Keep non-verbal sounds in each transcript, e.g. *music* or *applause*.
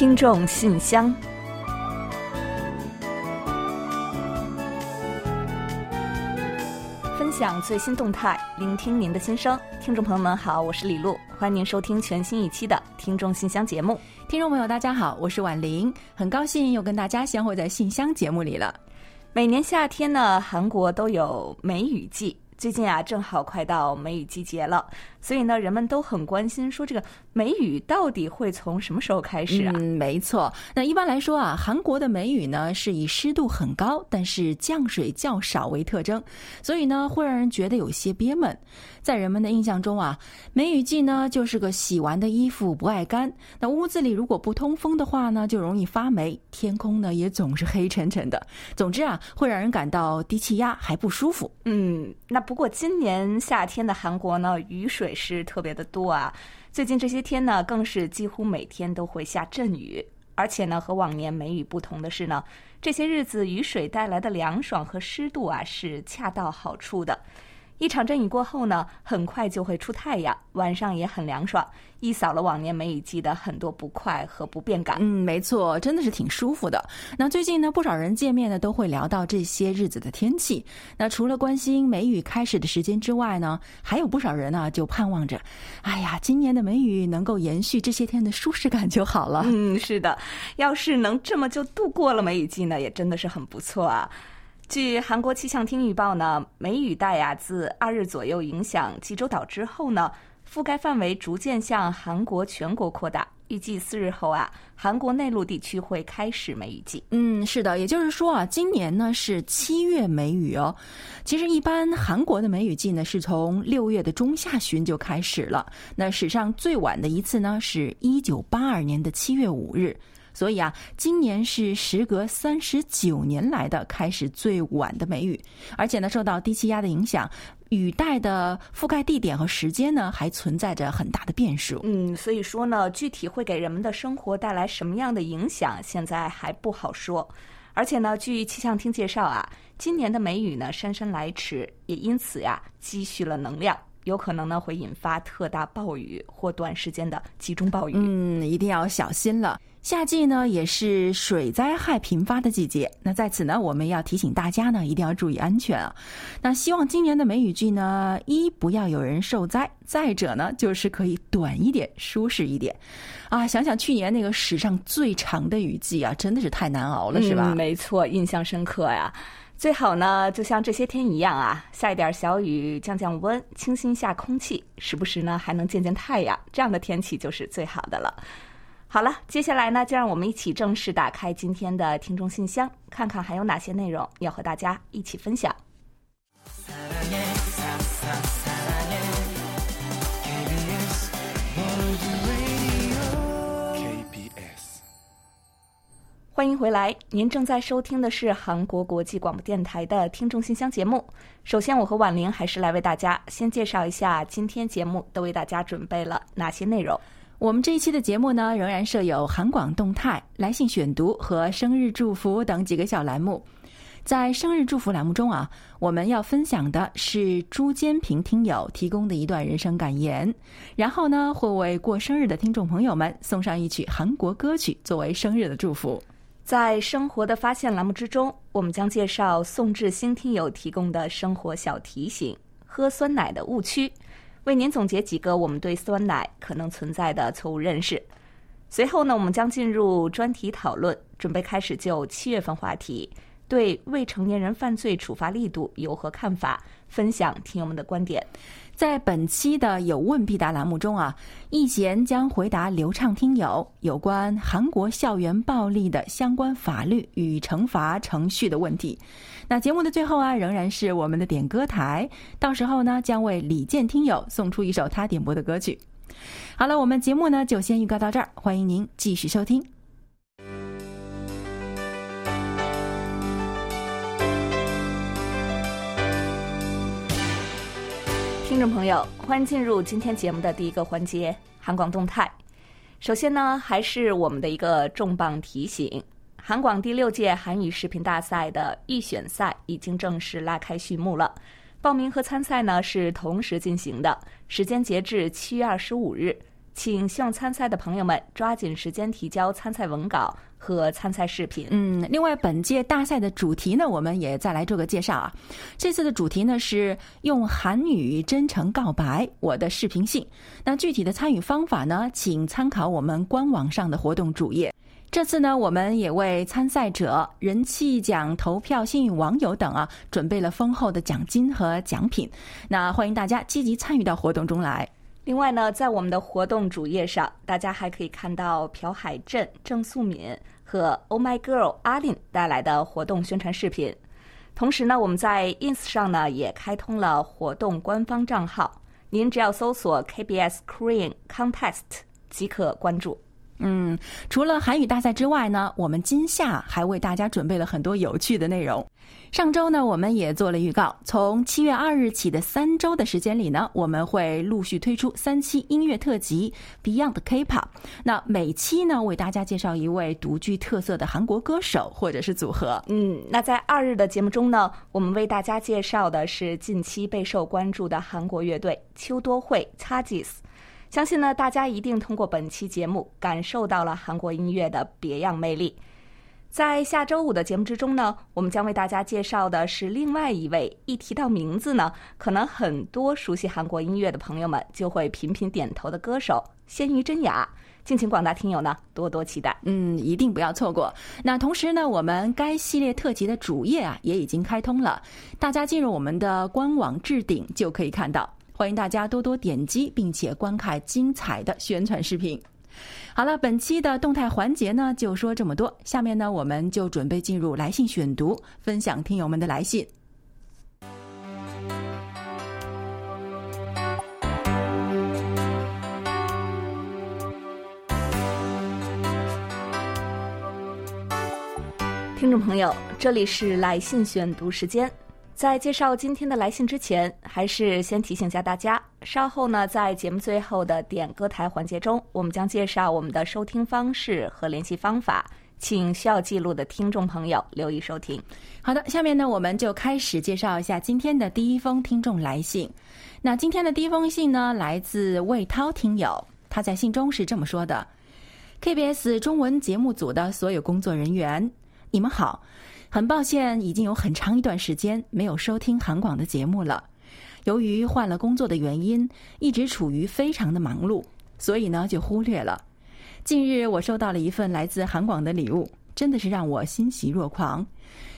听众信箱，分享最新动态，聆听您的心声。听众朋友们好，我是李璐，欢迎您收听全新一期的《听众信箱》节目。听众朋友大家好，我是婉玲，很高兴又跟大家相会在信箱节目里了。每年夏天呢，韩国都有梅雨季。最近啊，正好快到梅雨季节了，所以呢，人们都很关心，说这个梅雨到底会从什么时候开始啊？嗯，没错。那一般来说啊，韩国的梅雨呢是以湿度很高，但是降水较少为特征，所以呢会让人觉得有些憋闷。在人们的印象中啊，梅雨季呢就是个洗完的衣服不爱干，那屋子里如果不通风的话呢，就容易发霉，天空呢也总是黑沉沉的。总之啊，会让人感到低气压还不舒服。嗯，那。不过今年夏天的韩国呢，雨水是特别的多啊。最近这些天呢，更是几乎每天都会下阵雨。而且呢，和往年梅雨不同的是呢，这些日子雨水带来的凉爽和湿度啊，是恰到好处的。一场阵雨过后呢，很快就会出太阳，晚上也很凉爽，一扫了往年梅雨季的很多不快和不便感。嗯，没错，真的是挺舒服的。那最近呢，不少人见面呢，都会聊到这些日子的天气。那除了关心梅雨开始的时间之外呢，还有不少人呢，就盼望着，哎呀，今年的梅雨能够延续这些天的舒适感就好了。嗯，是的，要是能这么就度过了梅雨季呢，也真的是很不错啊。据韩国气象厅预报呢，梅雨带呀自二日左右影响济州岛之后呢，覆盖范围逐渐向韩国全国扩大。预计四日后啊，韩国内陆地区会开始梅雨季。嗯，是的，也就是说啊，今年呢是七月梅雨哦。其实一般韩国的梅雨季呢是从六月的中下旬就开始了。那史上最晚的一次呢是一九八二年的七月五日。所以啊，今年是时隔三十九年来的开始最晚的梅雨，而且呢，受到低气压的影响，雨带的覆盖地点和时间呢，还存在着很大的变数。嗯，所以说呢，具体会给人们的生活带来什么样的影响，现在还不好说。而且呢，据气象厅介绍啊，今年的梅雨呢姗姗来迟，也因此呀积蓄了能量。有可能呢会引发特大暴雨或短时间的集中暴雨。嗯，一定要小心了。夏季呢也是水灾害频发的季节。那在此呢，我们要提醒大家呢，一定要注意安全啊。那希望今年的梅雨季呢，一不要有人受灾，再者呢就是可以短一点，舒适一点。啊，想想去年那个史上最长的雨季啊，真的是太难熬了，是吧？没错，印象深刻呀。最好呢，就像这些天一样啊，下一点小雨，降降温，清新一下空气，时不时呢还能见见太阳，这样的天气就是最好的了。好了，接下来呢，就让我们一起正式打开今天的听众信箱，看看还有哪些内容要和大家一起分享。欢迎回来，您正在收听的是韩国国际广播电台的听众信箱节目。首先，我和婉玲还是来为大家先介绍一下今天节目都为大家准备了哪些内容。我们这一期的节目呢，仍然设有韩广动态、来信选读和生日祝福等几个小栏目。在生日祝福栏目中啊，我们要分享的是朱坚平听友提供的一段人生感言，然后呢，会为过生日的听众朋友们送上一曲韩国歌曲作为生日的祝福。在生活的发现栏目之中，我们将介绍宋志新听友提供的生活小提醒：喝酸奶的误区，为您总结几个我们对酸奶可能存在的错误认识。随后呢，我们将进入专题讨论，准备开始就七月份话题对未成年人犯罪处罚力度有何看法，分享听友们的观点。在本期的有问必答栏目中啊，易贤将回答流畅听友有关韩国校园暴力的相关法律与惩罚程序的问题。那节目的最后啊，仍然是我们的点歌台，到时候呢，将为李健听友送出一首他点播的歌曲。好了，我们节目呢就先预告到这儿，欢迎您继续收听。听众朋友，欢迎进入今天节目的第一个环节——韩广动态。首先呢，还是我们的一个重磅提醒：韩广第六届韩语视频大赛的预选赛已经正式拉开序幕了。报名和参赛呢是同时进行的，时间截至七月二十五日。请希望参赛的朋友们抓紧时间提交参赛文稿和参赛视频。嗯，另外，本届大赛的主题呢，我们也再来做个介绍啊。这次的主题呢是用韩语真诚告白我的视频信。那具体的参与方法呢，请参考我们官网上的活动主页。这次呢，我们也为参赛者、人气奖投票幸运网友等啊，准备了丰厚的奖金和奖品。那欢迎大家积极参与到活动中来。另外呢，在我们的活动主页上，大家还可以看到朴海镇、郑素敏和 Oh My Girl 阿令带来的活动宣传视频。同时呢，我们在 Ins 上呢也开通了活动官方账号，您只要搜索 KBS Korean Contest 即可关注。嗯，除了韩语大赛之外呢，我们今夏还为大家准备了很多有趣的内容。上周呢，我们也做了预告，从七月二日起的三周的时间里呢，我们会陆续推出三期音乐特辑 Beyond K-pop。那每期呢，为大家介绍一位独具特色的韩国歌手或者是组合。嗯，那在二日的节目中呢，我们为大家介绍的是近期备受关注的韩国乐队秋多会 （Chagis）。相信呢，大家一定通过本期节目感受到了韩国音乐的别样魅力。在下周五的节目之中呢，我们将为大家介绍的是另外一位，一提到名字呢，可能很多熟悉韩国音乐的朋友们就会频频点头的歌手鲜于真雅。敬请广大听友呢多多期待。嗯，一定不要错过。那同时呢，我们该系列特辑的主页啊也已经开通了，大家进入我们的官网置顶就可以看到。欢迎大家多多点击，并且观看精彩的宣传视频。好了，本期的动态环节呢，就说这么多。下面呢，我们就准备进入来信选读，分享听友们的来信。听众朋友，这里是来信选读时间。在介绍今天的来信之前，还是先提醒一下大家，稍后呢，在节目最后的点歌台环节中，我们将介绍我们的收听方式和联系方法，请需要记录的听众朋友留意收听。好的，下面呢，我们就开始介绍一下今天的第一封听众来信。那今天的第一封信呢，来自魏涛听友，他在信中是这么说的：“KBS 中文节目组的所有工作人员，你们好。”很抱歉，已经有很长一段时间没有收听韩广的节目了。由于换了工作的原因，一直处于非常的忙碌，所以呢就忽略了。近日我收到了一份来自韩广的礼物，真的是让我欣喜若狂。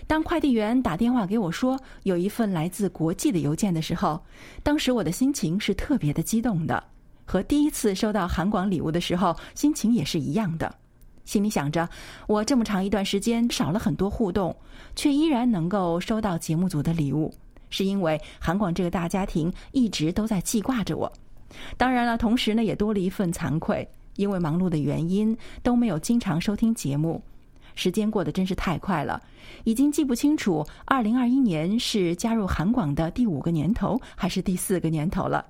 当快递员打电话给我说有一份来自国际的邮件的时候，当时我的心情是特别的激动的，和第一次收到韩广礼物的时候心情也是一样的。心里想着，我这么长一段时间少了很多互动，却依然能够收到节目组的礼物，是因为韩广这个大家庭一直都在记挂着我。当然了，同时呢也多了一份惭愧，因为忙碌的原因都没有经常收听节目。时间过得真是太快了，已经记不清楚二零二一年是加入韩广的第五个年头还是第四个年头了。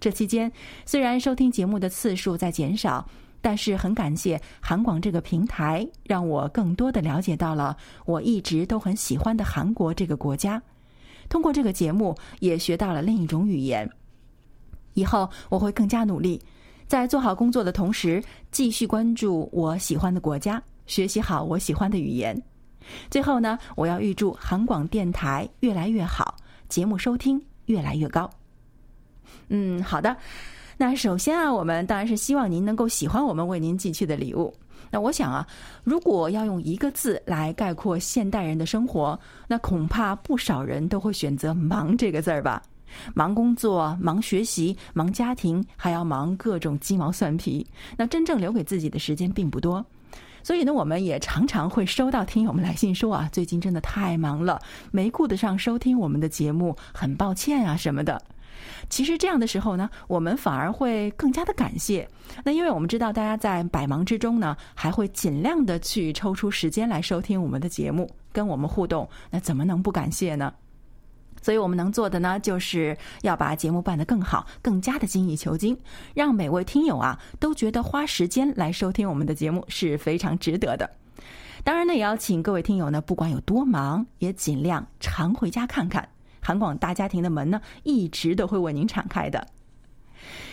这期间虽然收听节目的次数在减少。但是很感谢韩广这个平台，让我更多的了解到了我一直都很喜欢的韩国这个国家。通过这个节目，也学到了另一种语言。以后我会更加努力，在做好工作的同时，继续关注我喜欢的国家，学习好我喜欢的语言。最后呢，我要预祝韩广电台越来越好，节目收听越来越高。嗯，好的。那首先啊，我们当然是希望您能够喜欢我们为您寄去的礼物。那我想啊，如果要用一个字来概括现代人的生活，那恐怕不少人都会选择“忙”这个字儿吧。忙工作、忙学习、忙家庭，还要忙各种鸡毛蒜皮。那真正留给自己的时间并不多。所以呢，我们也常常会收到听友们来信说啊，最近真的太忙了，没顾得上收听我们的节目，很抱歉啊什么的。其实这样的时候呢，我们反而会更加的感谢。那因为我们知道大家在百忙之中呢，还会尽量的去抽出时间来收听我们的节目，跟我们互动，那怎么能不感谢呢？所以我们能做的呢，就是要把节目办得更好，更加的精益求精，让每位听友啊都觉得花时间来收听我们的节目是非常值得的。当然呢，也要请各位听友呢，不管有多忙，也尽量常回家看看。韩广大家庭的门呢，一直都会为您敞开的。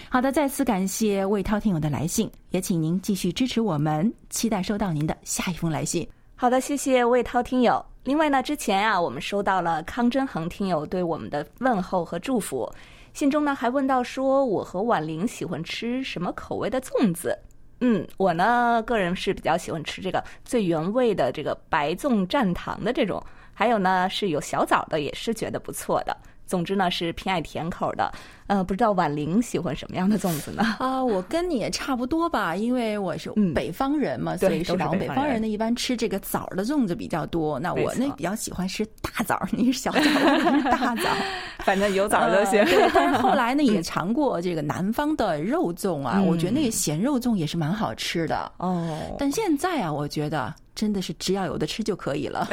好的，再次感谢魏涛听友的来信，也请您继续支持我们，期待收到您的下一封来信。好的，谢谢魏涛听友。另外呢，之前啊，我们收到了康真恒听友对我们的问候和祝福，信中呢还问到说，我和婉玲喜欢吃什么口味的粽子？嗯，我呢个人是比较喜欢吃这个最原味的这个白粽蘸糖的这种，还有呢是有小枣的，也是觉得不错的。总之呢是偏爱甜口的，呃，不知道婉玲喜欢什么样的粽子呢？*laughs* 啊，我跟你也差不多吧，因为我是北方人嘛，所以是吧？北方人呢一般吃这个枣的粽子比较多。那我呢比较喜欢吃大枣，*laughs* 你是小枣，我是大枣，*laughs* 反正有枣就行。但是后来呢也尝过这个南方的肉粽啊，我觉得那个咸肉粽也是蛮好吃的哦。但现在啊，我觉得。真的是只要有的吃就可以了，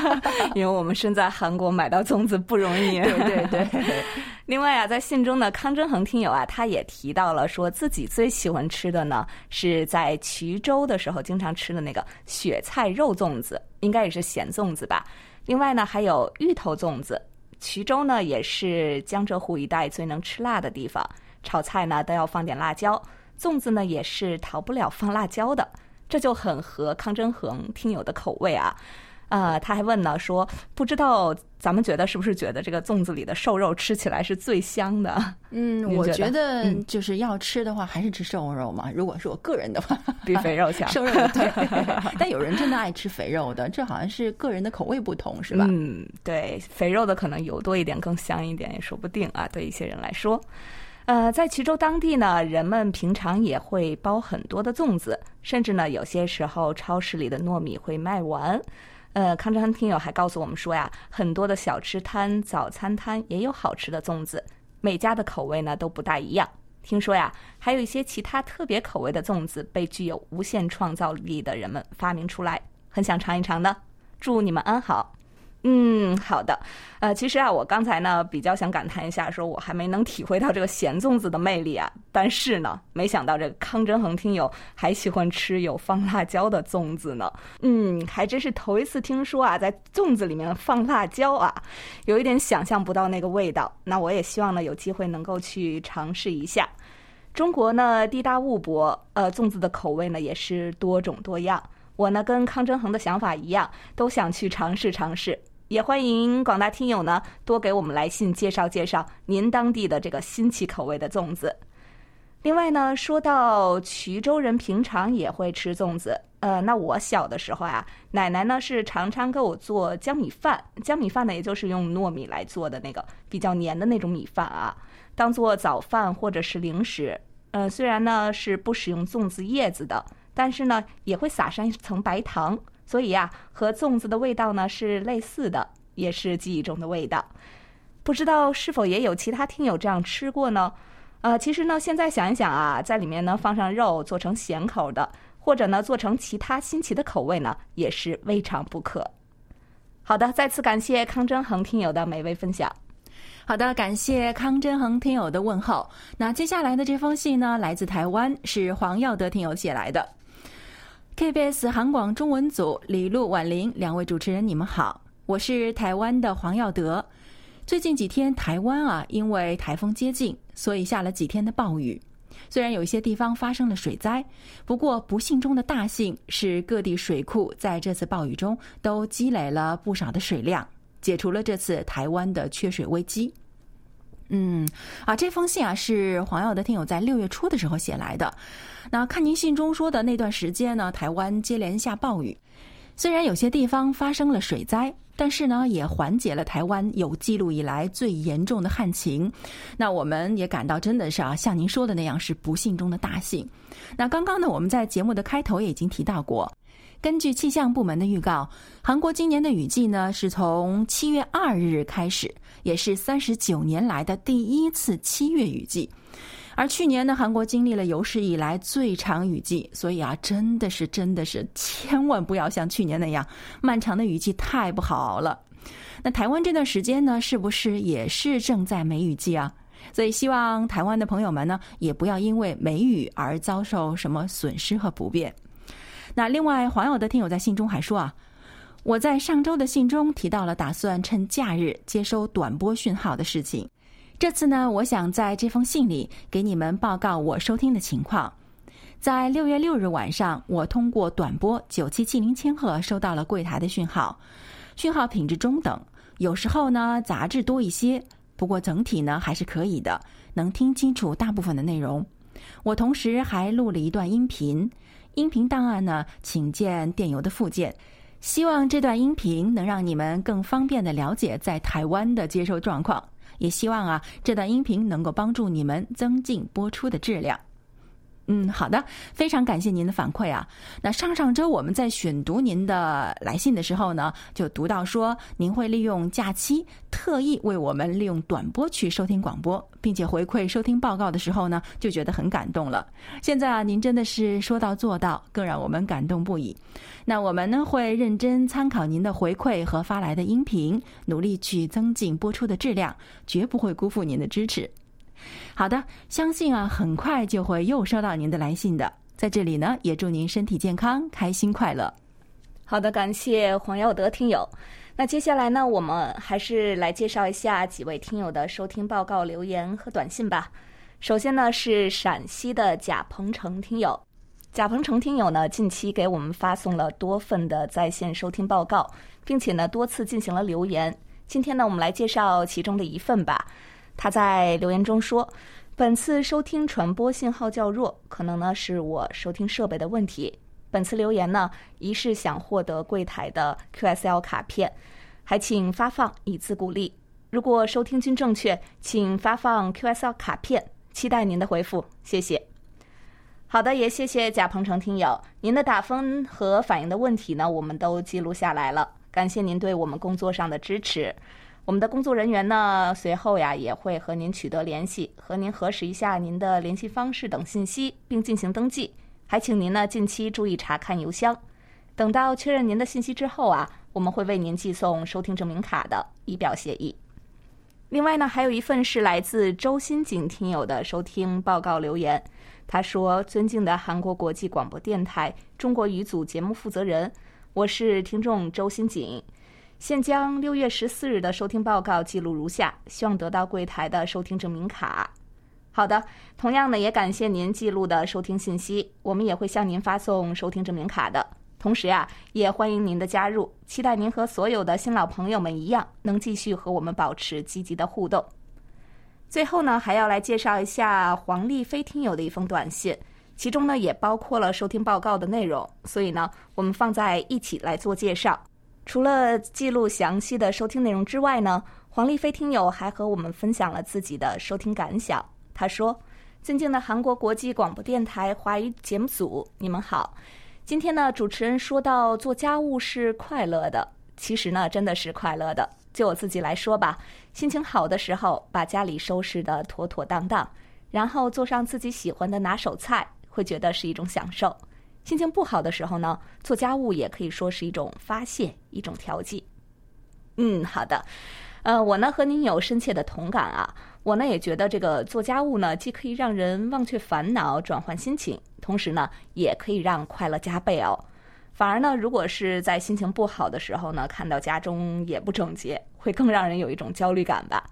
*laughs* 因为我们身在韩国买到粽子不容易。对 *laughs* 对对。*laughs* 另外啊，在信中呢，康真恒听友啊，他也提到了说自己最喜欢吃的呢，是在衢州的时候经常吃的那个雪菜肉粽子，应该也是咸粽子吧。另外呢，还有芋头粽子。衢州呢，也是江浙沪一带最能吃辣的地方，炒菜呢都要放点辣椒，粽子呢也是逃不了放辣椒的。这就很合康真恒听友的口味啊，啊，他还问呢，说不知道咱们觉得是不是觉得这个粽子里的瘦肉吃起来是最香的？嗯，我觉得就是要吃的话，还是吃瘦肉嘛。如果是我个人的话，比肥肉强。*laughs* 瘦肉对，*laughs* 但有人真的爱吃肥肉的，这好像是个人的口味不同，是吧？嗯，对，肥肉的可能油多一点，更香一点，也说不定啊。对一些人来说。呃，在衢州当地呢，人们平常也会包很多的粽子，甚至呢，有些时候超市里的糯米会卖完。呃，康真听友还告诉我们说呀，很多的小吃摊、早餐摊也有好吃的粽子，每家的口味呢都不大一样。听说呀，还有一些其他特别口味的粽子被具有无限创造力的人们发明出来，很想尝一尝呢。祝你们安好。嗯，好的。呃，其实啊，我刚才呢比较想感叹一下，说我还没能体会到这个咸粽子的魅力啊。但是呢，没想到这个康真恒听友还喜欢吃有放辣椒的粽子呢。嗯，还真是头一次听说啊，在粽子里面放辣椒啊，有一点想象不到那个味道。那我也希望呢有机会能够去尝试一下。中国呢地大物博，呃，粽子的口味呢也是多种多样。我呢跟康真恒的想法一样，都想去尝试尝试。也欢迎广大听友呢多给我们来信介绍介绍您当地的这个新奇口味的粽子。另外呢，说到衢州人平常也会吃粽子，呃，那我小的时候啊，奶奶呢是常常给我做江米饭，江米饭呢也就是用糯米来做的那个比较黏的那种米饭啊，当做早饭或者是零食。呃，虽然呢是不使用粽子叶子的，但是呢也会撒上一层白糖。所以呀，和粽子的味道呢是类似的，也是记忆中的味道。不知道是否也有其他听友这样吃过呢？呃，其实呢，现在想一想啊，在里面呢放上肉，做成咸口的，或者呢做成其他新奇的口味呢，也是未尝不可。好的，再次感谢康真恒听友的美味分享。好的，感谢康真恒听友的问候。那接下来的这封信呢，来自台湾，是黄耀德听友写来的。KBS 韩广中文组李璐、婉玲两位主持人，你们好，我是台湾的黄耀德。最近几天，台湾啊，因为台风接近，所以下了几天的暴雨。虽然有一些地方发生了水灾，不过不幸中的大幸是，各地水库在这次暴雨中都积累了不少的水量，解除了这次台湾的缺水危机。嗯，啊，这封信啊是黄耀的听友在六月初的时候写来的。那看您信中说的那段时间呢，台湾接连下暴雨，虽然有些地方发生了水灾，但是呢也缓解了台湾有记录以来最严重的旱情。那我们也感到真的是啊，像您说的那样是不幸中的大幸。那刚刚呢，我们在节目的开头也已经提到过。根据气象部门的预告，韩国今年的雨季呢是从七月二日开始，也是三十九年来的第一次七月雨季。而去年呢，韩国经历了有史以来最长雨季，所以啊，真的是真的是千万不要像去年那样漫长的雨季太不好熬了。那台湾这段时间呢，是不是也是正在梅雨季啊？所以希望台湾的朋友们呢，也不要因为梅雨而遭受什么损失和不便。那另外，黄友的听友在信中还说啊，我在上周的信中提到了打算趁假日接收短波讯号的事情。这次呢，我想在这封信里给你们报告我收听的情况。在六月六日晚上，我通过短波九七七零千赫收到了柜台的讯号，讯号品质中等，有时候呢杂质多一些，不过整体呢还是可以的，能听清楚大部分的内容。我同时还录了一段音频，音频档案呢，请见电邮的附件。希望这段音频能让你们更方便的了解在台湾的接收状况，也希望啊这段音频能够帮助你们增进播出的质量。嗯，好的，非常感谢您的反馈啊。那上上周我们在选读您的来信的时候呢，就读到说您会利用假期特意为我们利用短波去收听广播，并且回馈收听报告的时候呢，就觉得很感动了。现在啊，您真的是说到做到，更让我们感动不已。那我们呢会认真参考您的回馈和发来的音频，努力去增进播出的质量，绝不会辜负您的支持。好的，相信啊，很快就会又收到您的来信的。在这里呢，也祝您身体健康，开心快乐。好的，感谢黄耀德听友。那接下来呢，我们还是来介绍一下几位听友的收听报告、留言和短信吧。首先呢，是陕西的贾鹏程听友。贾鹏程听友呢，近期给我们发送了多份的在线收听报告，并且呢，多次进行了留言。今天呢，我们来介绍其中的一份吧。他在留言中说：“本次收听传播信号较弱，可能呢是我收听设备的问题。本次留言呢，一是想获得柜台的 QSL 卡片，还请发放以资鼓励。如果收听均正确，请发放 QSL 卡片，期待您的回复，谢谢。”好的，也谢谢贾鹏程听友，您的打分和反映的问题呢，我们都记录下来了，感谢您对我们工作上的支持。我们的工作人员呢，随后呀也会和您取得联系，和您核实一下您的联系方式等信息，并进行登记。还请您呢近期注意查看邮箱。等到确认您的信息之后啊，我们会为您寄送收听证明卡的，以表谢意。另外呢，还有一份是来自周新景听友的收听报告留言。他说：“尊敬的韩国国际广播电台中国语组节目负责人，我是听众周新景。”现将六月十四日的收听报告记录如下，希望得到柜台的收听证明卡。好的，同样呢，也感谢您记录的收听信息，我们也会向您发送收听证明卡的。同时呀，也欢迎您的加入，期待您和所有的新老朋友们一样，能继续和我们保持积极的互动。最后呢，还要来介绍一下黄丽飞听友的一封短信，其中呢也包括了收听报告的内容，所以呢，我们放在一起来做介绍。除了记录详细的收听内容之外呢，黄丽飞听友还和我们分享了自己的收听感想。他说：“尊敬的韩国国际广播电台华语节目组，你们好。今天呢，主持人说到做家务是快乐的，其实呢，真的是快乐的。就我自己来说吧，心情好的时候，把家里收拾得妥妥当当，然后做上自己喜欢的拿手菜，会觉得是一种享受。”心情不好的时候呢，做家务也可以说是一种发泄，一种调剂。嗯，好的。呃，我呢和您有深切的同感啊。我呢也觉得这个做家务呢，既可以让人忘却烦恼、转换心情，同时呢也可以让快乐加倍哦。反而呢，如果是在心情不好的时候呢，看到家中也不整洁，会更让人有一种焦虑感吧。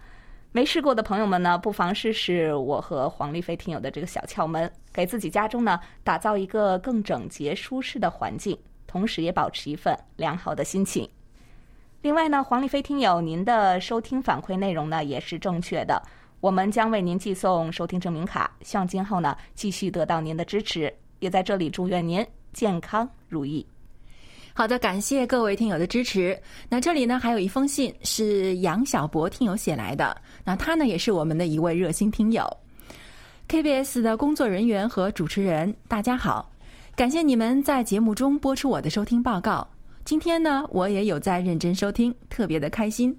没试过的朋友们呢，不妨试试我和黄丽飞听友的这个小窍门，给自己家中呢打造一个更整洁、舒适的环境，同时也保持一份良好的心情。另外呢，黄丽飞听友，您的收听反馈内容呢也是正确的，我们将为您寄送收听证明卡，希望今后呢继续得到您的支持，也在这里祝愿您健康如意。好的，感谢各位听友的支持。那这里呢，还有一封信是杨小博听友写来的。那他呢，也是我们的一位热心听友。KBS 的工作人员和主持人，大家好，感谢你们在节目中播出我的收听报告。今天呢，我也有在认真收听，特别的开心。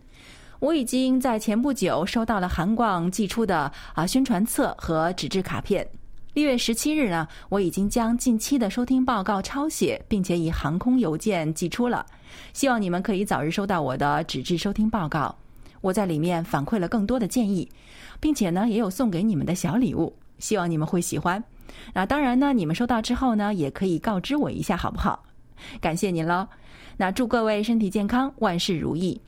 我已经在前不久收到了韩广寄出的啊宣传册和纸质卡片。六月十七日呢，我已经将近期的收听报告抄写，并且以航空邮件寄出了。希望你们可以早日收到我的纸质收听报告。我在里面反馈了更多的建议，并且呢，也有送给你们的小礼物，希望你们会喜欢。那当然呢，你们收到之后呢，也可以告知我一下，好不好？感谢您喽。那祝各位身体健康，万事如意。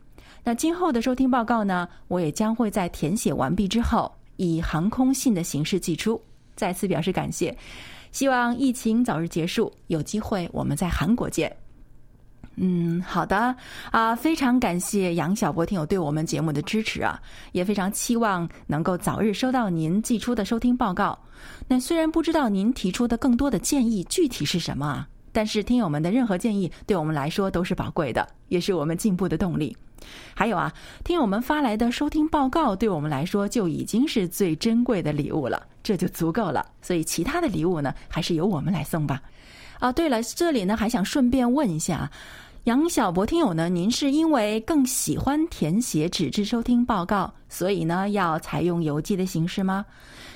那今后的收听报告呢，我也将会在填写完毕之后，以航空信的形式寄出。再次表示感谢，希望疫情早日结束，有机会我们在韩国见。嗯，好的啊，非常感谢杨晓博听友对我们节目的支持啊，也非常期望能够早日收到您寄出的收听报告。那虽然不知道您提出的更多的建议具体是什么啊，但是听友们的任何建议对我们来说都是宝贵的，也是我们进步的动力。还有啊，听友们发来的收听报告对我们来说就已经是最珍贵的礼物了，这就足够了。所以其他的礼物呢，还是由我们来送吧。啊，对了，这里呢还想顺便问一下，杨小博听友呢，您是因为更喜欢填写纸质收听报告，所以呢要采用邮寄的形式吗？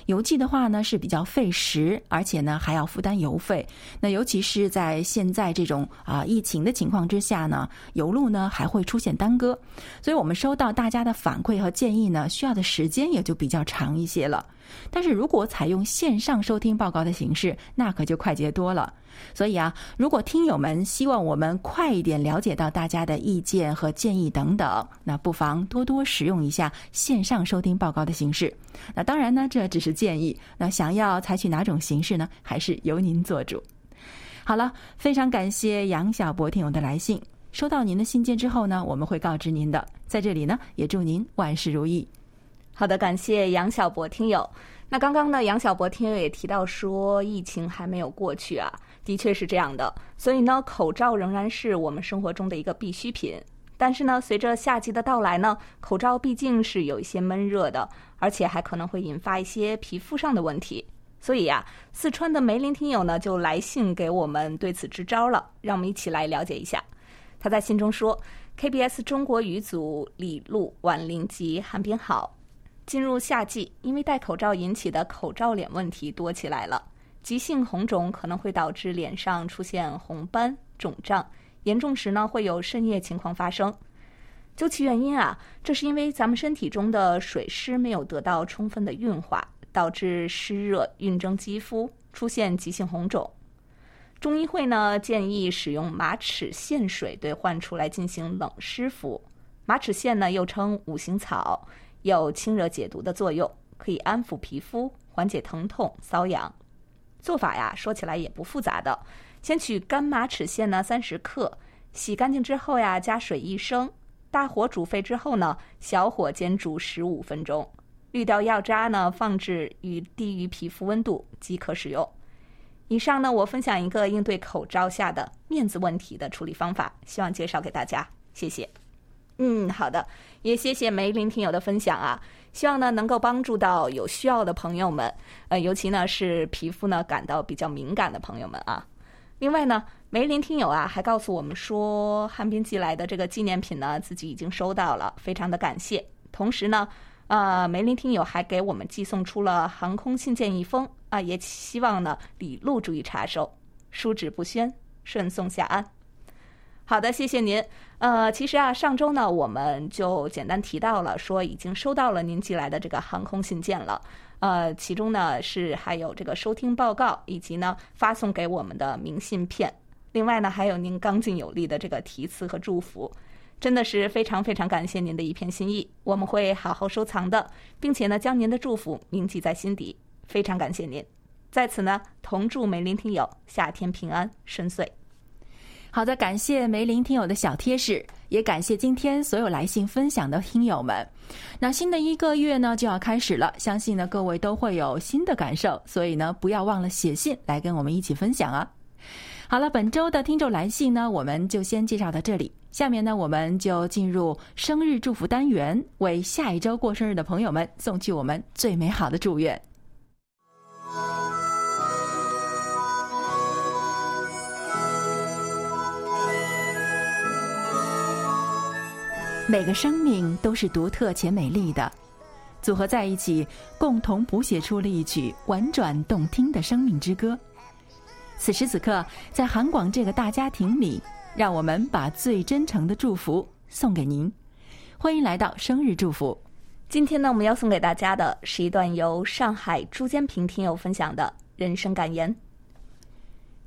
邮寄的话呢是比较费时，而且呢还要负担邮费。那尤其是在现在这种啊疫情的情况之下呢，邮路呢还会出现耽搁，所以我们收到大家的反馈和建议呢，需要的时间也就比较长一些了。但是如果采用线上收听报告的形式，那可就快捷多了。所以啊，如果听友们希望我们快一点了解到大家的意见和建议等等，那不妨多多使用一下线上收听报告的形式。那当然呢，这只是建议。那想要采取哪种形式呢？还是由您做主。好了，非常感谢杨小博听友的来信。收到您的信件之后呢，我们会告知您的。在这里呢，也祝您万事如意。好的，感谢杨小博听友。那刚刚呢，杨小博听友也提到说，疫情还没有过去啊，的确是这样的。所以呢，口罩仍然是我们生活中的一个必需品。但是呢，随着夏季的到来呢，口罩毕竟是有一些闷热的，而且还可能会引发一些皮肤上的问题。所以呀，四川的梅林听友呢就来信给我们对此支招了，让我们一起来了解一下。他在信中说：“KBS 中国语组李璐、婉玲及韩冰好。”进入夏季，因为戴口罩引起的口罩脸问题多起来了。急性红肿可能会导致脸上出现红斑、肿胀，严重时呢会有渗液情况发生。究其原因啊，这是因为咱们身体中的水湿没有得到充分的运化，导致湿热蕴蒸肌肤，出现急性红肿。中医会呢建议使用马齿苋水对患处来进行冷湿敷。马齿苋呢又称五行草。有清热解毒的作用，可以安抚皮肤，缓解疼痛、瘙痒。做法呀，说起来也不复杂的。先取干马齿苋呢三十克，洗干净之后呀，加水一升，大火煮沸之后呢，小火煎煮十五分钟，滤掉药渣呢，放置于低于皮肤温度即可使用。以上呢，我分享一个应对口罩下的面子问题的处理方法，希望介绍给大家，谢谢。嗯，好的，也谢谢梅林听友的分享啊，希望呢能够帮助到有需要的朋友们，呃，尤其呢是皮肤呢感到比较敏感的朋友们啊。另外呢，梅林听友啊还告诉我们说，汉斌寄来的这个纪念品呢自己已经收到了，非常的感谢。同时呢，呃，梅林听友还给我们寄送出了航空信件一封啊，也希望呢李璐注意查收，书纸不宣，顺送下安。好的，谢谢您。呃，其实啊，上周呢，我们就简单提到了，说已经收到了您寄来的这个航空信件了。呃，其中呢是还有这个收听报告，以及呢发送给我们的明信片。另外呢，还有您刚劲有力的这个题词和祝福，真的是非常非常感谢您的一片心意，我们会好好收藏的，并且呢将您的祝福铭记在心底。非常感谢您，在此呢同祝美林听友夏天平安顺遂。好的，感谢梅林听友的小贴士，也感谢今天所有来信分享的听友们。那新的一个月呢就要开始了，相信呢各位都会有新的感受，所以呢不要忘了写信来跟我们一起分享啊。好了，本周的听众来信呢我们就先介绍到这里，下面呢我们就进入生日祝福单元，为下一周过生日的朋友们送去我们最美好的祝愿。每个生命都是独特且美丽的，组合在一起，共同谱写出了一曲婉转动听的生命之歌。此时此刻，在韩广这个大家庭里，让我们把最真诚的祝福送给您。欢迎来到生日祝福。今天呢，我们要送给大家的是一段由上海朱坚平听友分享的人生感言：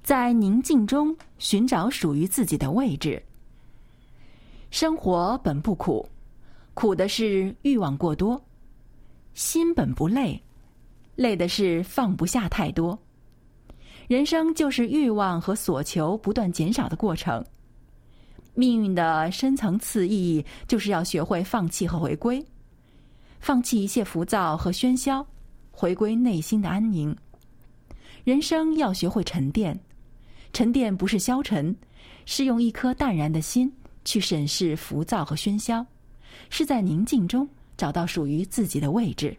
在宁静中寻找属于自己的位置。生活本不苦，苦的是欲望过多。心本不累，累的是放不下太多。人生就是欲望和所求不断减少的过程。命运的深层次意义，就是要学会放弃和回归，放弃一切浮躁和喧嚣，回归内心的安宁。人生要学会沉淀，沉淀不是消沉，是用一颗淡然的心去审视浮躁和喧嚣，是在宁静中找到属于自己的位置。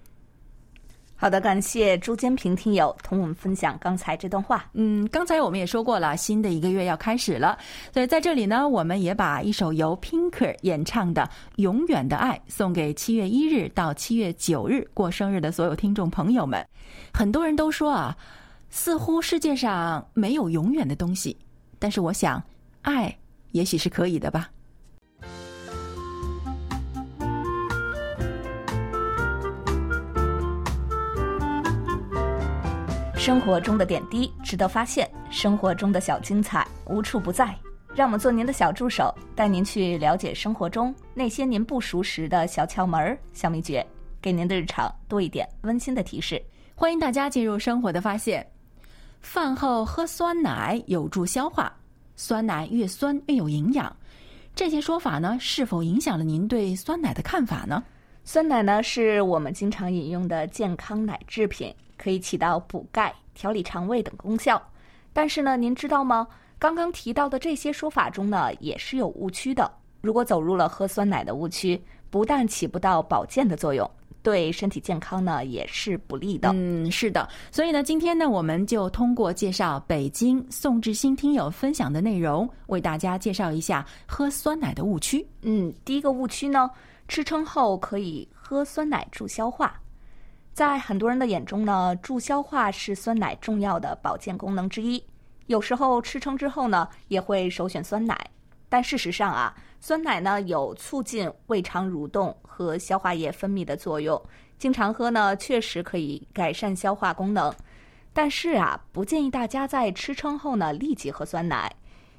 好的，感谢朱坚平听友同我们分享刚才这段话。嗯，刚才我们也说过了，新的一个月要开始了，所以在这里呢，我们也把一首由 Pinker 演唱的《永远的爱》送给七月一日到七月九日过生日的所有听众朋友们。很多人都说啊，似乎世界上没有永远的东西，但是我想，爱也许是可以的吧。生活中的点滴值得发现，生活中的小精彩无处不在。让我们做您的小助手，带您去了解生活中那些您不熟识的小窍门、小秘诀，给您的日常多一点温馨的提示。欢迎大家进入生活的发现。饭后喝酸奶有助消化，酸奶越酸越有营养。这些说法呢，是否影响了您对酸奶的看法呢？酸奶呢，是我们经常饮用的健康奶制品。可以起到补钙、调理肠胃等功效，但是呢，您知道吗？刚刚提到的这些说法中呢，也是有误区的。如果走入了喝酸奶的误区，不但起不到保健的作用，对身体健康呢也是不利的。嗯，是的。所以呢，今天呢，我们就通过介绍北京宋志新听友分享的内容，为大家介绍一下喝酸奶的误区。嗯，第一个误区呢，吃撑后可以喝酸奶助消化。在很多人的眼中呢，助消化是酸奶重要的保健功能之一。有时候吃撑之后呢，也会首选酸奶。但事实上啊，酸奶呢有促进胃肠蠕动和消化液分泌的作用。经常喝呢，确实可以改善消化功能。但是啊，不建议大家在吃撑后呢立即喝酸奶，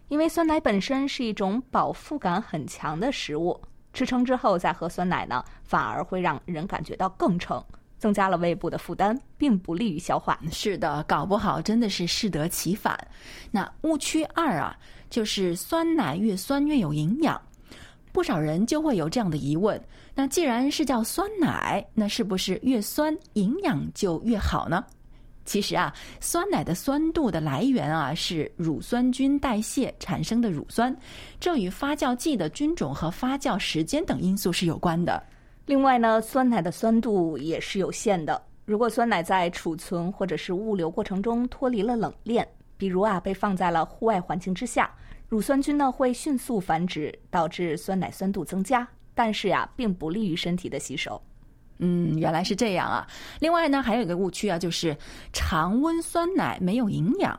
因为酸奶本身是一种饱腹感很强的食物。吃撑之后再喝酸奶呢，反而会让人感觉到更撑。增加了胃部的负担，并不利于消化。是的，搞不好真的是适得其反。那误区二啊，就是酸奶越酸越有营养。不少人就会有这样的疑问：那既然是叫酸奶，那是不是越酸营养就越好呢？其实啊，酸奶的酸度的来源啊是乳酸菌代谢产生的乳酸，这与发酵剂的菌种和发酵时间等因素是有关的。另外呢，酸奶的酸度也是有限的。如果酸奶在储存或者是物流过程中脱离了冷链，比如啊被放在了户外环境之下，乳酸菌呢会迅速繁殖，导致酸奶酸度增加。但是呀，并不利于身体的吸收。嗯，原来是这样啊。另外呢，还有一个误区啊，就是常温酸奶没有营养。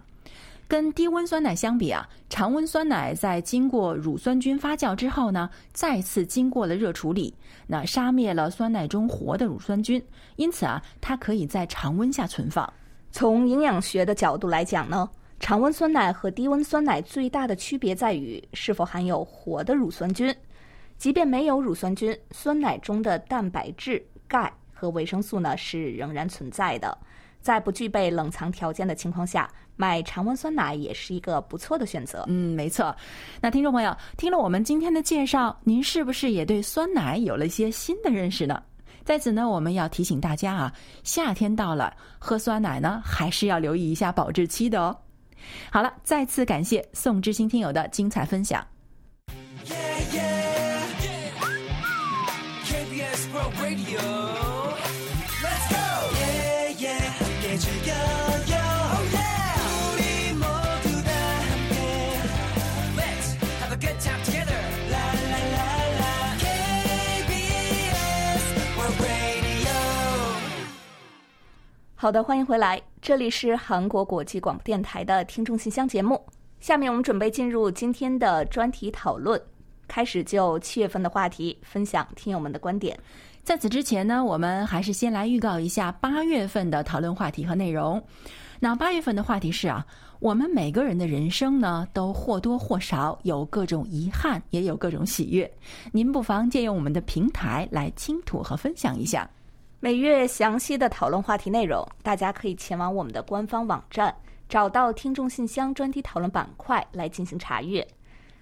跟低温酸奶相比啊，常温酸奶在经过乳酸菌发酵之后呢，再次经过了热处理，那杀灭了酸奶中活的乳酸菌，因此啊，它可以在常温下存放。从营养学的角度来讲呢，常温酸奶和低温酸奶最大的区别在于是否含有活的乳酸菌。即便没有乳酸菌，酸奶中的蛋白质、钙和维生素呢是仍然存在的。在不具备冷藏条件的情况下，买常温酸奶也是一个不错的选择。嗯，没错。那听众朋友，听了我们今天的介绍，您是不是也对酸奶有了一些新的认识呢？在此呢，我们要提醒大家啊，夏天到了，喝酸奶呢还是要留意一下保质期的哦。好了，再次感谢宋之心听友的精彩分享。好的，欢迎回来，这里是韩国国际广播电台的听众信箱节目。下面我们准备进入今天的专题讨论，开始就七月份的话题分享听友们的观点。在此之前呢，我们还是先来预告一下八月份的讨论话题和内容。那八月份的话题是啊，我们每个人的人生呢，都或多或少有各种遗憾，也有各种喜悦。您不妨借用我们的平台来倾吐和分享一下。每月详细的讨论话题内容，大家可以前往我们的官方网站，找到听众信箱专题讨论板块来进行查阅。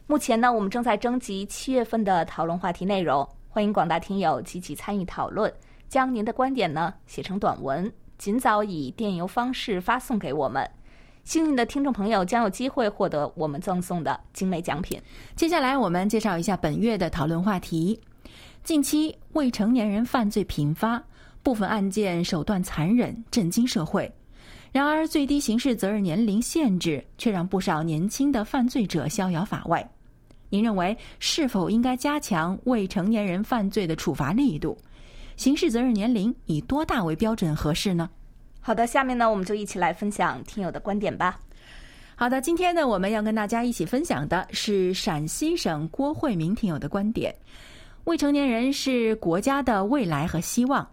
目前呢，我们正在征集七月份的讨论话题内容。欢迎广大听友积极参与讨论，将您的观点呢写成短文，尽早以电邮方式发送给我们。幸运的听众朋友将有机会获得我们赠送的精美奖品。接下来，我们介绍一下本月的讨论话题：近期未成年人犯罪频发，部分案件手段残忍，震惊社会。然而，最低刑事责任年龄限制却让不少年轻的犯罪者逍遥法外。您认为是否应该加强未成年人犯罪的处罚力度？刑事责任年龄以多大为标准合适呢？好的，下面呢我们就一起来分享听友的观点吧。好的，今天呢我们要跟大家一起分享的是陕西省郭慧明听友的观点：未成年人是国家的未来和希望，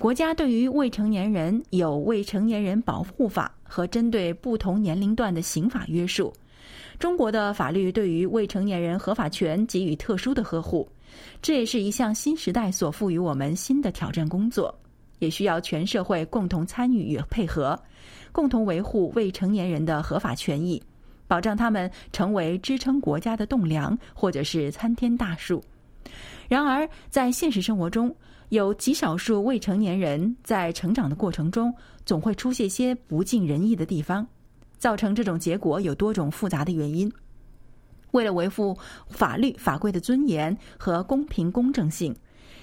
国家对于未成年人有未成年人保护法和针对不同年龄段的刑法约束。中国的法律对于未成年人合法权给予特殊的呵护，这也是一项新时代所赋予我们新的挑战工作，也需要全社会共同参与与配合，共同维护未成年人的合法权益，保障他们成为支撑国家的栋梁或者是参天大树。然而，在现实生活中，有极少数未成年人在成长的过程中，总会出现些不尽人意的地方。造成这种结果有多种复杂的原因。为了维护法律法规的尊严和公平公正性，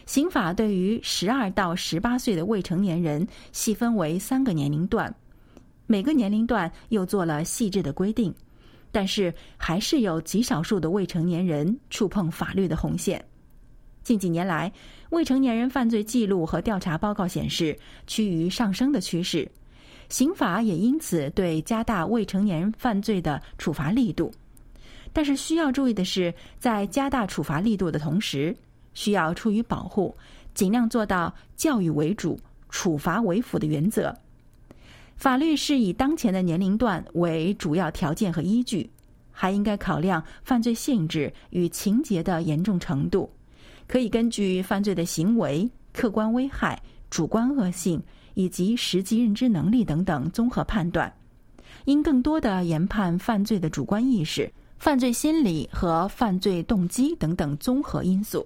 刑法对于十二到十八岁的未成年人细分为三个年龄段，每个年龄段又做了细致的规定。但是，还是有极少数的未成年人触碰法律的红线。近几年来，未成年人犯罪记录和调查报告显示趋于上升的趋势。刑法也因此对加大未成年人犯罪的处罚力度，但是需要注意的是，在加大处罚力度的同时，需要出于保护，尽量做到教育为主、处罚为辅的原则。法律是以当前的年龄段为主要条件和依据，还应该考量犯罪性质与情节的严重程度，可以根据犯罪的行为、客观危害、主观恶性。以及实际认知能力等等综合判断，应更多的研判犯罪的主观意识、犯罪心理和犯罪动机等等综合因素。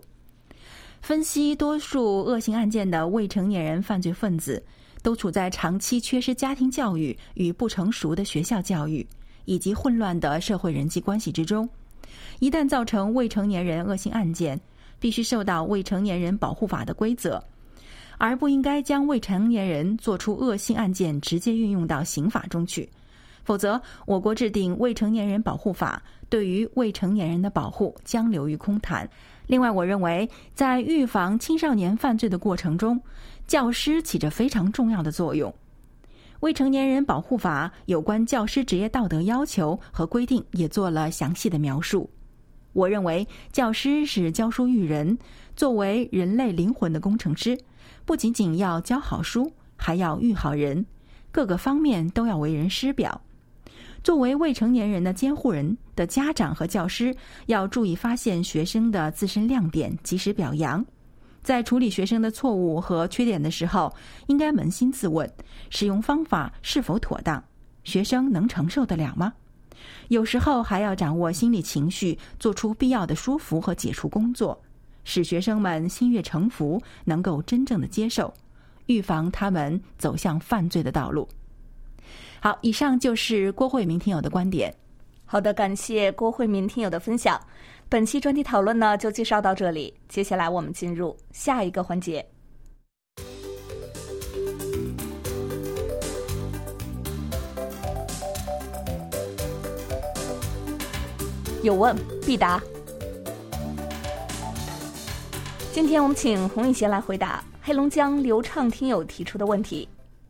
分析多数恶性案件的未成年人犯罪分子，都处在长期缺失家庭教育与不成熟的学校教育，以及混乱的社会人际关系之中。一旦造成未成年人恶性案件，必须受到未成年人保护法的规则。而不应该将未成年人做出恶性案件直接运用到刑法中去，否则我国制定未成年人保护法对于未成年人的保护将流于空谈。另外，我认为在预防青少年犯罪的过程中，教师起着非常重要的作用。未成年人保护法有关教师职业道德要求和规定也做了详细的描述。我认为教师是教书育人，作为人类灵魂的工程师。不仅仅要教好书，还要育好人，各个方面都要为人师表。作为未成年人的监护人的家长和教师，要注意发现学生的自身亮点，及时表扬。在处理学生的错误和缺点的时候，应该扪心自问：使用方法是否妥当？学生能承受得了吗？有时候还要掌握心理情绪，做出必要的说服和解除工作。使学生们心悦诚服，能够真正的接受，预防他们走向犯罪的道路。好，以上就是郭慧明听友的观点。好的，感谢郭慧明听友的分享。本期专题讨论呢，就介绍到这里。接下来我们进入下一个环节。有问必答。今天我们请洪一贤来回答黑龙江流畅听友提出的问题。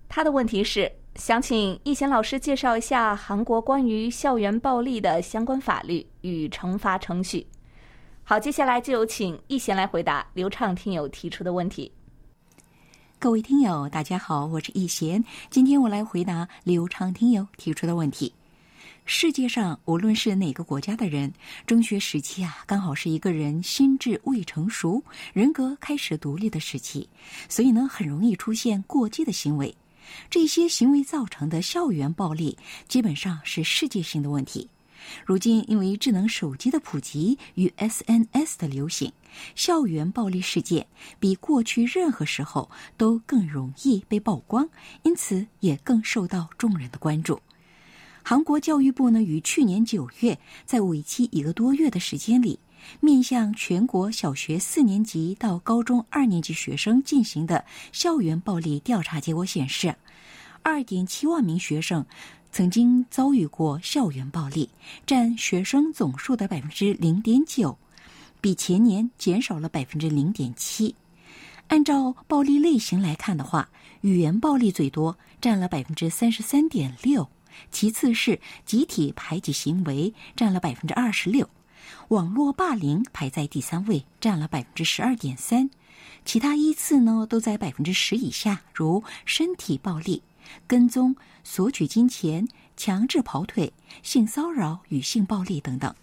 他的问题是想请一贤老师介绍一下韩国关于校园暴力的相关法律与惩罚程序。好，接下来就有请一贤来回答流畅听友提出的问题。各位听友，大家好，我是易贤。今天我来回答刘畅听友提出的问题。世界上无论是哪个国家的人，中学时期啊，刚好是一个人心智未成熟、人格开始独立的时期，所以呢，很容易出现过激的行为。这些行为造成的校园暴力，基本上是世界性的问题。如今，因为智能手机的普及与 SNS 的流行，校园暴力事件比过去任何时候都更容易被曝光，因此也更受到众人的关注。韩国教育部呢，于去年九月，在为期一个多月的时间里，面向全国小学四年级到高中二年级学生进行的校园暴力调查结果显示，二点七万名学生。曾经遭遇过校园暴力，占学生总数的百分之零点九，比前年减少了百分之零点七。按照暴力类型来看的话，语言暴力最多，占了百分之三十三点六，其次是集体排挤行为，占了百分之二十六，网络霸凌排在第三位，占了百分之十二点三，其他依次呢都在百分之十以下，如身体暴力。跟踪、索取金钱、强制跑腿、性骚扰与性暴力等等，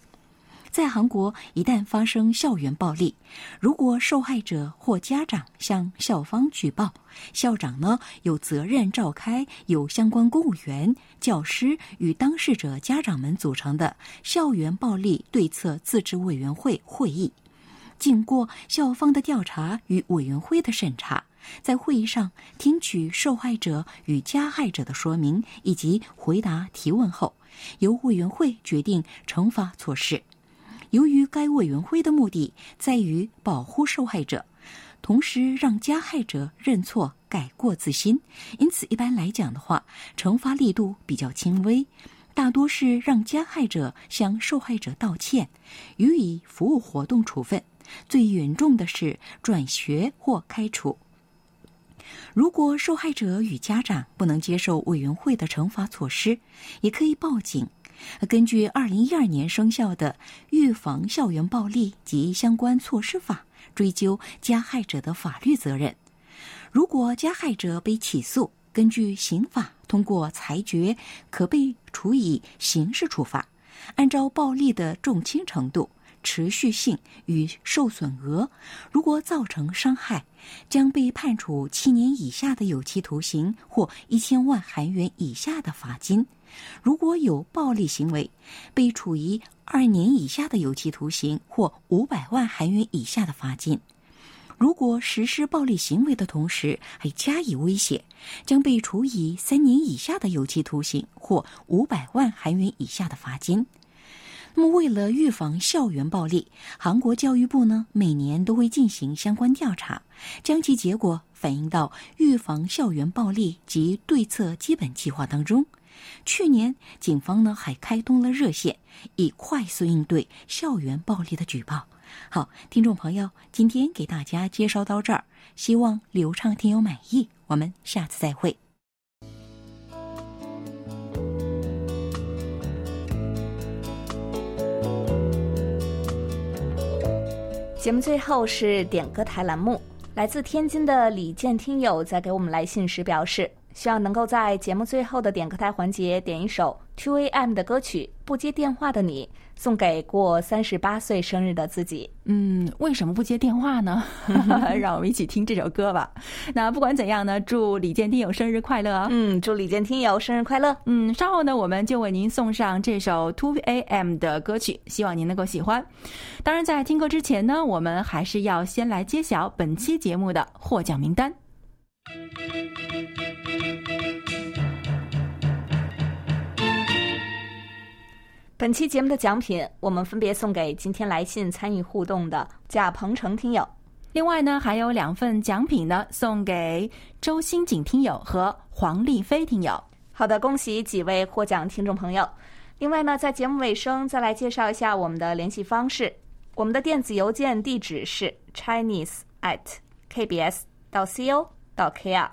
在韩国，一旦发生校园暴力，如果受害者或家长向校方举报，校长呢有责任召开由相关公务员、教师与当事者家长们组成的校园暴力对策自治委员会会议，经过校方的调查与委员会的审查。在会议上听取受害者与加害者的说明以及回答提问后，由委员会决定惩罚措施。由于该委员会的目的在于保护受害者，同时让加害者认错改过自新，因此一般来讲的话，惩罚力度比较轻微，大多是让加害者向受害者道歉，予以服务活动处分，最严重的是转学或开除。如果受害者与家长不能接受委员会的惩罚措施，也可以报警。根据二零一二年生效的《预防校园暴力及相关措施法》，追究加害者的法律责任。如果加害者被起诉，根据刑法通过裁决，可被处以刑事处罚，按照暴力的重轻程度。持续性与受损额，如果造成伤害，将被判处七年以下的有期徒刑或一千万韩元以下的罚金；如果有暴力行为，被处以二年以下的有期徒刑或五百万韩元以下的罚金；如果实施暴力行为的同时还加以威胁，将被处以三年以下的有期徒刑或五百万韩元以下的罚金。那么，为了预防校园暴力，韩国教育部呢每年都会进行相关调查，将其结果反映到预防校园暴力及对策基本计划当中。去年，警方呢还开通了热线，以快速应对校园暴力的举报。好，听众朋友，今天给大家介绍到这儿，希望流畅听友满意。我们下次再会。节目最后是点歌台栏目，来自天津的李健听友在给我们来信时表示，希望能够在节目最后的点歌台环节点一首 Two A.M 的歌曲《不接电话的你》。送给过三十八岁生日的自己。嗯，为什么不接电话呢？*laughs* 让我们一起听这首歌吧。那不管怎样呢，祝李健听友生日快乐嗯，祝李健听友生日快乐。嗯，稍后呢，我们就为您送上这首 Two A.M 的歌曲，希望您能够喜欢。当然，在听歌之前呢，我们还是要先来揭晓本期节目的获奖名单。本期节目的奖品，我们分别送给今天来信参与互动的贾鹏程听友。另外呢，还有两份奖品呢，送给周新锦听友和黄丽飞听友。好的，恭喜几位获奖听众朋友。另外呢，在节目尾声再来介绍一下我们的联系方式。我们的电子邮件地址是 chinese at kbs 到 co 到 kr。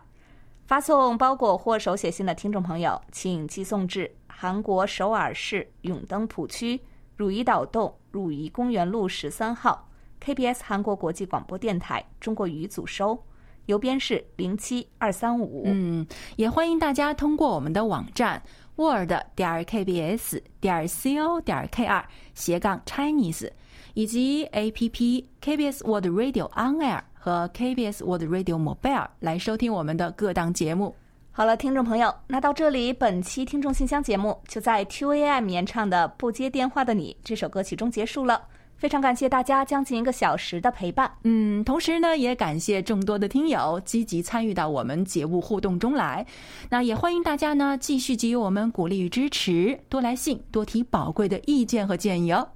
发送包裹或手写信的听众朋友，请寄送至。韩国首尔市永登浦区汝矣岛洞汝矣公园路十三号，KBS 韩国国际广播电台中国语组收。邮编是零七二三五。嗯，也欢迎大家通过我们的网站 word 点 kbs 点 co 点 kr 斜杠 Chinese，以及 A P P KBS World Radio On Air 和 KBS World Radio Mobile 来收听我们的各档节目。好了，听众朋友，那到这里，本期听众信箱节目就在 2AM 演唱的《不接电话的你》这首歌曲中结束了。非常感谢大家将近一个小时的陪伴。嗯，同时呢，也感谢众多的听友积极参与到我们节目互动中来。那也欢迎大家呢继续给予我们鼓励与支持，多来信，多提宝贵的意见和建议哦。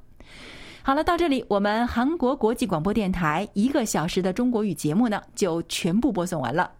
好了，到这里，我们韩国国际广播电台一个小时的中国语节目呢，就全部播送完了。